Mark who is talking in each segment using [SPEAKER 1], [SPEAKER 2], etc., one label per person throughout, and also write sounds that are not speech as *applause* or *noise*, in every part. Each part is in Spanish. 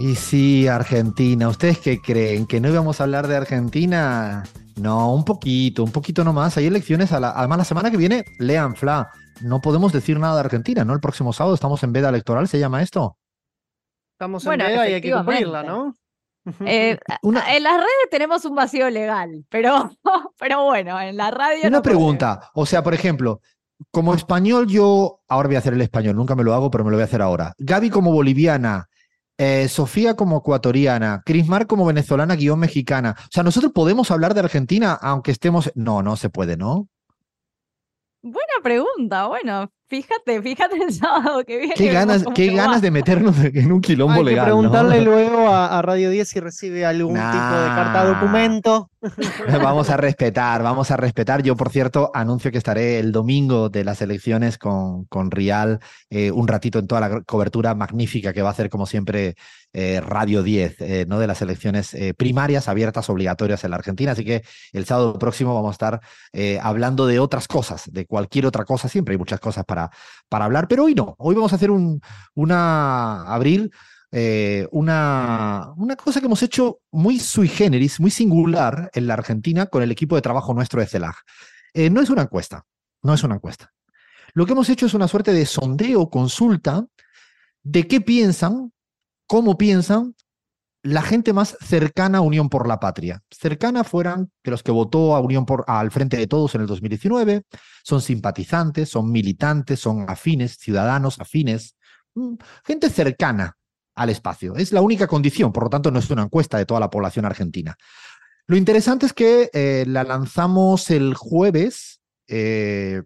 [SPEAKER 1] Y sí, Argentina. ¿Ustedes qué creen? ¿Que no íbamos a hablar de Argentina? No, un poquito, un poquito nomás. Hay elecciones, a la, además la semana que viene, lean, Fla, no podemos decir nada de Argentina, ¿no? El próximo sábado estamos en veda electoral, ¿se llama esto?
[SPEAKER 2] Estamos en
[SPEAKER 3] Bueno,
[SPEAKER 2] veda y hay que cumplirla, ¿no?
[SPEAKER 3] Eh, *laughs*
[SPEAKER 1] Una-
[SPEAKER 3] En las redes tenemos un vacío legal, pero, *laughs* pero bueno, en la radio.
[SPEAKER 1] Una
[SPEAKER 3] no
[SPEAKER 1] pregunta, o sea, por ejemplo, como español yo, ahora voy a hacer el español, nunca me lo hago, pero me lo voy a hacer ahora. Gaby como boliviana, eh, Sofía como ecuatoriana, Crismar como venezolana guion mexicana. O sea, nosotros podemos hablar de Argentina aunque estemos... No, no se puede, ¿no?
[SPEAKER 3] Buena pregunta, bueno, fíjate, fíjate el *laughs* sábado que viene.
[SPEAKER 1] Qué ganas, qué ganas
[SPEAKER 3] va.
[SPEAKER 1] de meternos en un quilombo
[SPEAKER 2] Hay que
[SPEAKER 1] legal. ¿no?
[SPEAKER 2] preguntarle luego a, a Radio 10 si recibe algún tipo de carta documento. *laughs*
[SPEAKER 1] Vamos a *laughs* respetar, vamos a respetar. Yo, por cierto, anuncio que estaré el domingo de las elecciones con, con Rial, eh, un ratito en toda la cobertura magnífica que va a hacer, como siempre, eh, Radio 10, eh, ¿no? De las elecciones eh, primarias abiertas, obligatorias en la Argentina. Así que el sábado próximo vamos a estar eh, hablando de otras cosas, de cualquier otra cosa. Siempre hay muchas cosas para, para hablar, pero hoy no. Hoy vamos a hacer un, una, Abril, eh, una, una cosa que hemos hecho muy sui generis, muy singular en la Argentina con el equipo de trabajo nuestro de CELAG. Eh, no es una encuesta, no es una encuesta. Lo que hemos hecho es una suerte de sondeo, consulta de qué piensan, cómo piensan la gente más cercana a Unión por la Patria. Cercana fueran de los que votó a Unión por, al Frente de Todos en el 2019, son simpatizantes, son militantes, son afines, ciudadanos afines, mm, gente cercana al espacio. Es la única condición, por lo tanto no es una encuesta de toda la población argentina. Lo interesante es que eh, la lanzamos el jueves, eh,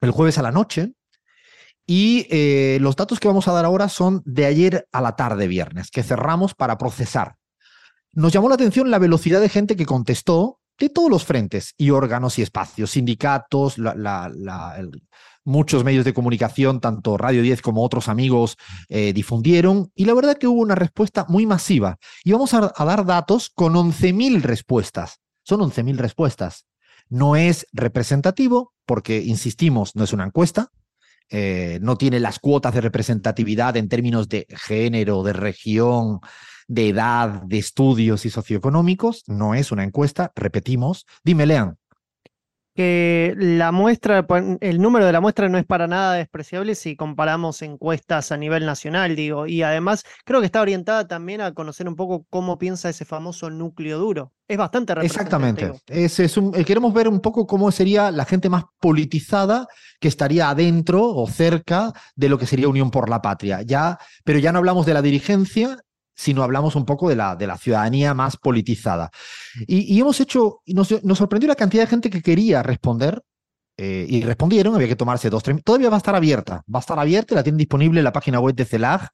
[SPEAKER 1] el jueves a la noche, y eh, los datos que vamos a dar ahora son de ayer a la tarde viernes, que cerramos para procesar. Nos llamó la atención la velocidad de gente que contestó de todos los frentes y órganos y espacios, sindicatos, muchos medios de comunicación, tanto Radio 10 como otros amigos, eh, difundieron. Y la verdad que hubo una respuesta muy masiva. Y vamos a, a dar datos con 11.000 respuestas. Son 11.000 respuestas. No es representativo porque, insistimos, no es una encuesta. Eh, no tiene las cuotas de representatividad en términos de género, de región, de edad, de estudios y socioeconómicos. No es una encuesta, repetimos. Dime, Lean.
[SPEAKER 2] Que la muestra, el número de la muestra no es para nada despreciable si comparamos encuestas a nivel nacional, digo. Y además creo que está orientada también a conocer un poco cómo piensa ese famoso núcleo duro. Es bastante
[SPEAKER 1] Exactamente. eh, queremos ver un poco cómo sería la gente más politizada que estaría adentro o cerca de lo que sería Unión por la Patria. Ya, pero ya no hablamos de la dirigencia, sino hablamos un poco de la, de la ciudadanía más politizada. Y, y hemos hecho, nos, nos sorprendió la cantidad de gente que quería responder. eh, y respondieron, había que tomarse dos, tres. Todavía va a estar abierta, va a estar abierta, la tienen disponible en la página web de CELAG,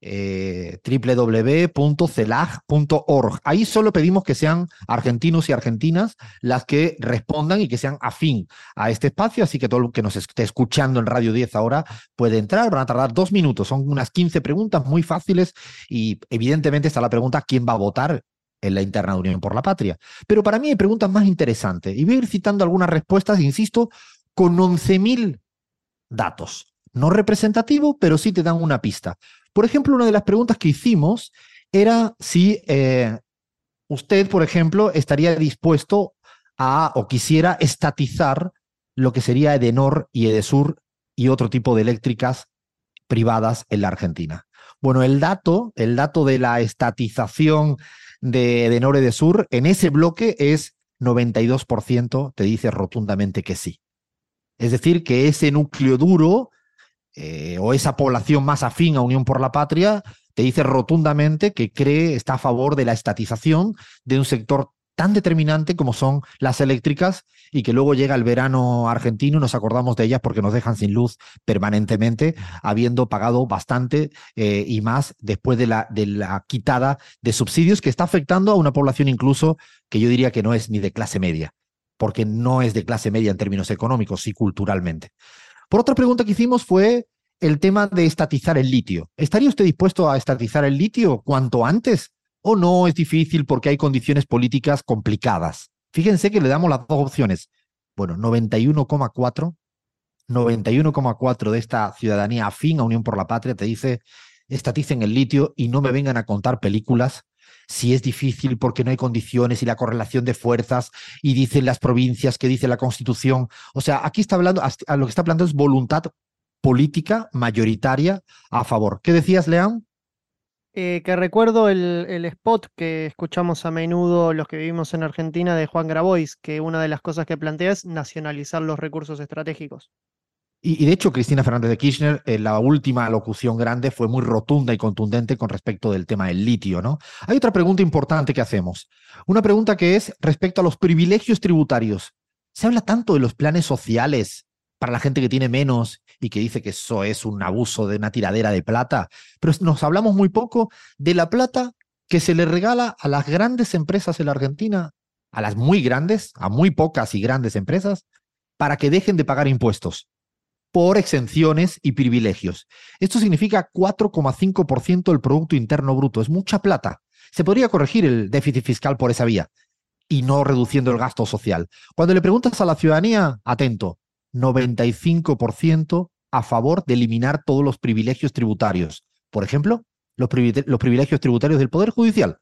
[SPEAKER 1] eh, www.celag.org. Ahí solo pedimos que sean argentinos y argentinas las que respondan y que sean afín a este espacio, así que todo el que nos esté escuchando en Radio 10 ahora puede entrar, van a tardar dos minutos, son unas 15 preguntas muy fáciles y evidentemente está la pregunta ¿quién va a votar? en la interna de Unión por la Patria. Pero para mí hay preguntas más interesantes y voy a ir citando algunas respuestas, insisto, con 11.000 datos. No representativo, pero sí te dan una pista. Por ejemplo, una de las preguntas que hicimos era si eh, usted, por ejemplo, estaría dispuesto a o quisiera estatizar lo que sería Edenor y Edesur y otro tipo de eléctricas privadas en la Argentina. Bueno, el dato, el dato de la estatización de Edenor y Edesur en ese bloque es 92%, te dice rotundamente que sí. Es decir, que ese núcleo duro eh, o esa población más afín a Unión por la Patria te dice rotundamente que cree, está a favor de la estatización de un sector tan determinante como son las eléctricas y que luego llega el verano argentino y nos acordamos de ellas porque nos dejan sin luz permanentemente, habiendo pagado bastante eh, y más después de la, de la quitada de subsidios que está afectando a una población incluso que yo diría que no es ni de clase media, porque no es de clase media en términos económicos, sí culturalmente. Por otra pregunta que hicimos fue el tema de estatizar el litio. ¿Estaría usted dispuesto a estatizar el litio cuanto antes? ¿O no es difícil porque hay condiciones políticas complicadas? Fíjense que le damos las dos opciones. Bueno, 91,4, 91,4 de esta ciudadanía afín a Unión por la Patria te dice estaticen el litio y no me vengan a contar películas si es difícil porque no hay condiciones y la correlación de fuerzas y dicen las provincias que dice la Constitución. O sea, aquí está hablando, lo que está hablando es voluntad política mayoritaria a favor. ¿Qué decías, León?
[SPEAKER 2] Eh, que recuerdo el, spot que escuchamos a menudo los que vivimos en Argentina de Juan Grabois, que una de las cosas que plantea es nacionalizar los recursos estratégicos.
[SPEAKER 1] Y, de hecho, Cristina Fernández de Kirchner, en la última locución grande fue muy rotunda y contundente con respecto del tema del litio, ¿no? Hay otra pregunta importante que hacemos. Una pregunta que es respecto a los privilegios tributarios. Se habla tanto de los planes sociales para la gente que tiene menos y que dice que eso es un abuso de una tiradera de plata, pero nos hablamos muy poco de la plata que se le regala a las grandes empresas en la Argentina, a las muy grandes, a muy pocas y grandes empresas, para que dejen de pagar impuestos por exenciones y privilegios. Esto significa 4,5% del Producto Interno Bruto. Es mucha plata. Se podría corregir el déficit fiscal por esa vía y no reduciendo el gasto social. Cuando le preguntas a la ciudadanía, atento, 95% a favor de eliminar todos los privilegios tributarios. Por ejemplo, los, privilegios tributarios del Poder Judicial,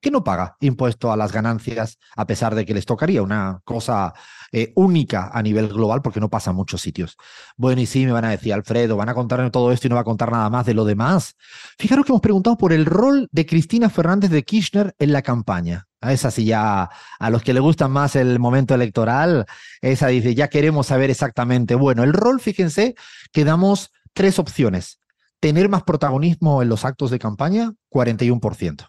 [SPEAKER 1] que no paga impuesto a las ganancias a pesar de que les tocaría una cosa eh, única a nivel global porque no pasa en muchos sitios. Bueno, y sí, me van a decir, Alfredo, van a contarme todo esto y no va a contar nada más de lo demás. Fijaros que hemos preguntado por el rol de Cristina Fernández de Kirchner en la campaña. A esa sí ya, a los que le gusta más el momento electoral, esa dice, ya queremos saber exactamente. Bueno, el rol, fíjense que damos tres opciones. Tener más protagonismo en los actos de campaña, 41%.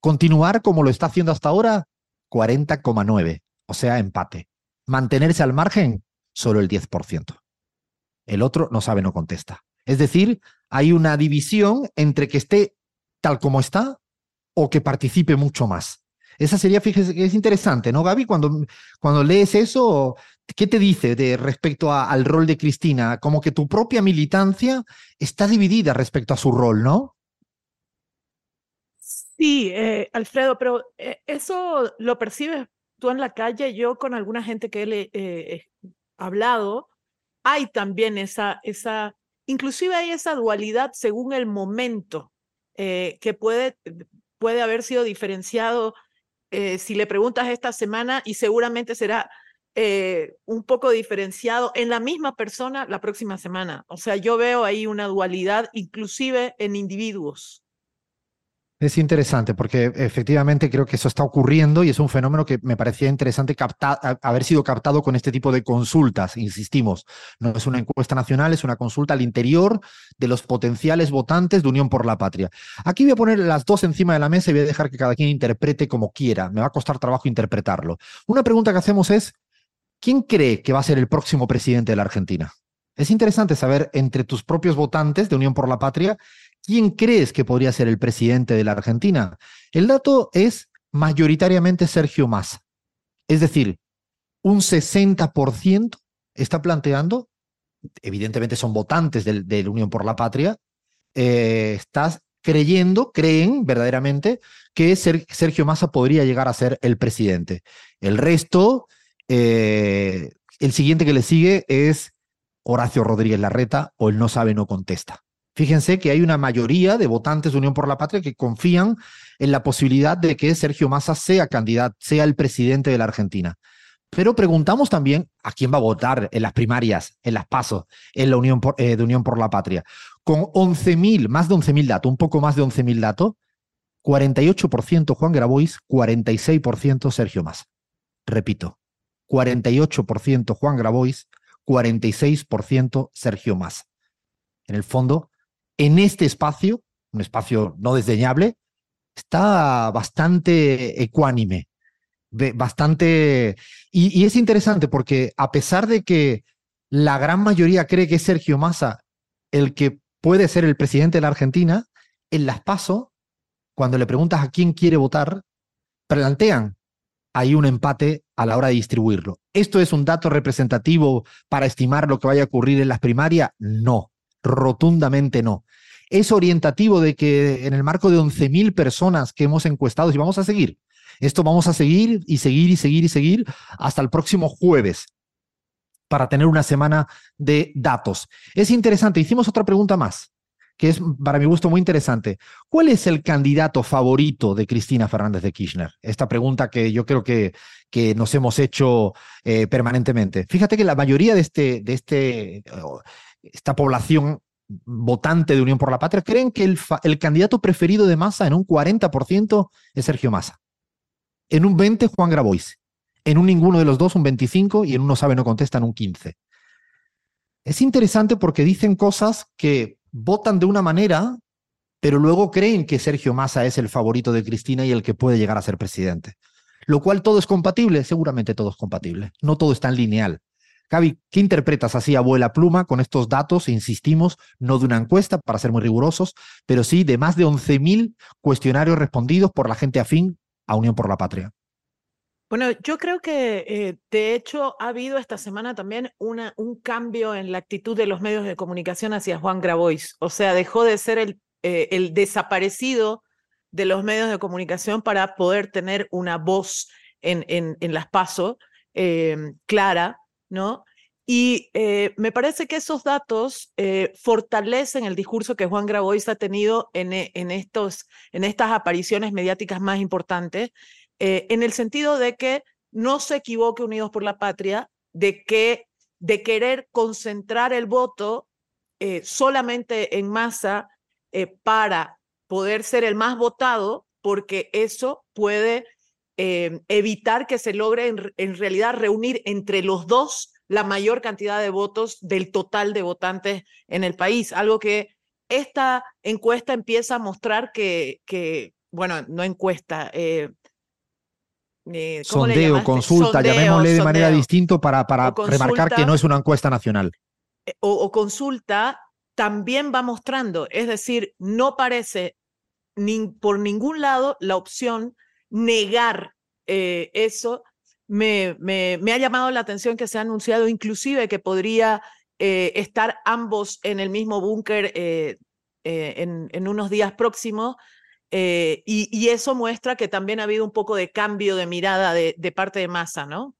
[SPEAKER 1] Continuar como lo está haciendo hasta ahora, 40,9%. O sea, empate. Mantenerse al margen, solo el 10%. El otro no sabe, no contesta. Es decir, hay una división entre que esté tal como está o que participe mucho más. Esa sería, fíjese, que es interesante, ¿no, Gaby? Cuando, cuando lees eso, ¿qué te dice de respecto al rol de Cristina? Como que tu propia militancia está dividida respecto a su rol, ¿no?
[SPEAKER 4] Sí, eh, Alfredo, pero eh, eso lo percibes tú en la calle, yo con alguna gente que he eh, hablado, hay también esa, esa, inclusive hay esa dualidad según el momento que puede, puede haber sido diferenciado eh, si le preguntas esta semana y seguramente será eh, un poco diferenciado en la misma persona la próxima semana. O sea, yo veo ahí una dualidad inclusive en individuos.
[SPEAKER 1] Es interesante porque efectivamente creo que eso está ocurriendo y es un fenómeno que me parecía interesante haber sido captado con este tipo de consultas, insistimos. No es una encuesta nacional, es una consulta al interior de los potenciales votantes de Unión por la Patria. Aquí voy a poner las dos encima de la mesa y voy a dejar que cada quien interprete como quiera. Me va a costar trabajo interpretarlo. Una pregunta que hacemos es, ¿quién cree que va a ser el próximo presidente de la Argentina? Es interesante saber entre tus propios votantes de Unión por la Patria ¿Quién crees que podría ser el presidente de la Argentina? El dato es mayoritariamente Sergio Massa. Es decir, un 60% está planteando, evidentemente son votantes de, la Unión por la Patria, eh, estás creyendo, creen verdaderamente que Sergio Massa podría llegar a ser el presidente. El resto, eh, el siguiente que le sigue es Horacio Rodríguez Larreta o el no sabe, no contesta. Fíjense que hay una mayoría de votantes de Unión por la Patria que confían en la posibilidad de que Sergio Massa sea candidato, sea el presidente de la Argentina. Pero preguntamos también a quién va a votar en las primarias, en las pasos, en la Unión eh, de Unión por la Patria. Con 11.000, más de 11.000 datos, un poco más de 11.000 datos, 48% Juan Grabois, 46% Sergio Massa. Repito, 48% Juan Grabois, 46% Sergio Massa. En el fondo, en este espacio, un espacio no desdeñable, está bastante ecuánime, bastante... Y, es interesante porque a pesar de que la gran mayoría cree que es Sergio Massa el que puede ser el presidente de la Argentina, en las PASO, cuando le preguntas a quién quiere votar, plantean hay un empate a la hora de distribuirlo. ¿Esto es un dato representativo para estimar lo que vaya a ocurrir en las primarias? No rotundamente no. Es orientativo de que en el marco de 11.000 personas que hemos encuestado, y vamos a seguir, esto vamos a seguir y seguir y seguir y seguir hasta el próximo jueves para tener una semana de datos. Es interesante, hicimos otra pregunta más, que es para mi gusto muy interesante. ¿Cuál es el candidato favorito de Cristina Fernández de Kirchner? Esta pregunta que yo creo que, que nos hemos hecho eh, permanentemente. Fíjate que la mayoría de, este, de este, esta población votante de Unión por la Patria creen que el, candidato preferido de Massa en un 40% es Sergio Massa. En un 20% Juan Grabois. En un ninguno de los dos un 25% y en uno sabe no contestan un 15%. Es interesante porque dicen cosas que votan de una manera, pero luego creen que Sergio Massa es el favorito de Cristina y el que puede llegar a ser presidente. Lo cual todo es compatible, seguramente todo es compatible. No todo es tan lineal. Gaby, ¿qué interpretas así abuela pluma con estos datos? Insistimos, no de una encuesta, para ser muy rigurosos, pero sí de más de 11.000 cuestionarios respondidos por la gente afín a Unión por la Patria.
[SPEAKER 4] Bueno, yo creo que eh, de hecho ha habido esta semana también una, un cambio en la actitud de los medios de comunicación hacia Juan Grabois. O sea, dejó de ser el, eh, el desaparecido de los medios de comunicación para poder tener una voz en, en, en las pasos eh, clara, ¿no? Y me parece que esos datos fortalecen el discurso que Juan Grabois ha tenido en, en, estos, en estas apariciones mediáticas más importantes eh, en el sentido de que no se equivoque Unidos por la Patria, de que de querer concentrar el voto eh, solamente en masa eh, para poder ser el más votado, porque eso puede evitar que se logre en, en, realidad reunir entre los dos la mayor cantidad de votos del total de votantes en el país, algo que esta encuesta empieza a mostrar que, que bueno, no encuesta,
[SPEAKER 1] eh, sondeo, consulta, llamémosle de manera distinta para, para remarcar que no es una encuesta nacional.
[SPEAKER 4] Eh, o, consulta también va mostrando, es decir, no parece ni, por ningún lado la opción negar eh, eso. Me, ha llamado la atención que se ha anunciado inclusive que podría estar ambos en el mismo búnker en, en, unos días próximos. Eh, y, eso muestra que también ha habido un poco de cambio de mirada de, parte de masa, ¿no?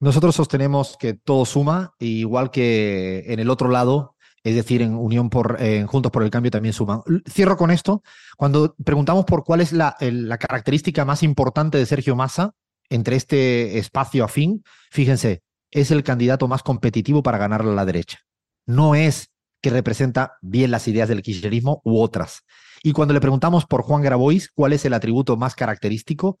[SPEAKER 1] Nosotros sostenemos que todo suma, igual que en el otro lado, es decir, en Unión por Juntos por el Cambio también suman. Cierro con esto. Cuando preguntamos por cuál es la, la característica más importante de Sergio Massa entre este espacio afín, fíjense, es el candidato más competitivo para ganarle a la derecha. No es que representa bien las ideas del kirchnerismo u otras. Y cuando le preguntamos por Juan Grabois, cuál es el atributo más característico,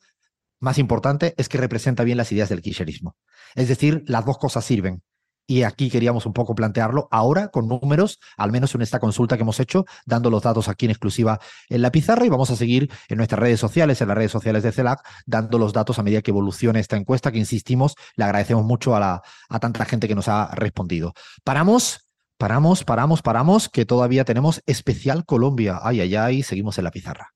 [SPEAKER 1] más importante, es que representa bien las ideas del kirchnerismo. Es decir, las dos cosas sirven. Y aquí queríamos un poco plantearlo ahora con números, al menos en esta consulta que hemos hecho, dando los datos aquí en exclusiva en la pizarra y vamos a seguir en nuestras redes sociales, en las redes sociales de CELAC, dando los datos a medida que evolucione esta encuesta, que insistimos, le agradecemos mucho a, la, a tanta gente que nos ha respondido. Paramos, Paramos, paramos, paramos, que todavía tenemos especial Colombia. Ay, ay, ay, seguimos en la pizarra.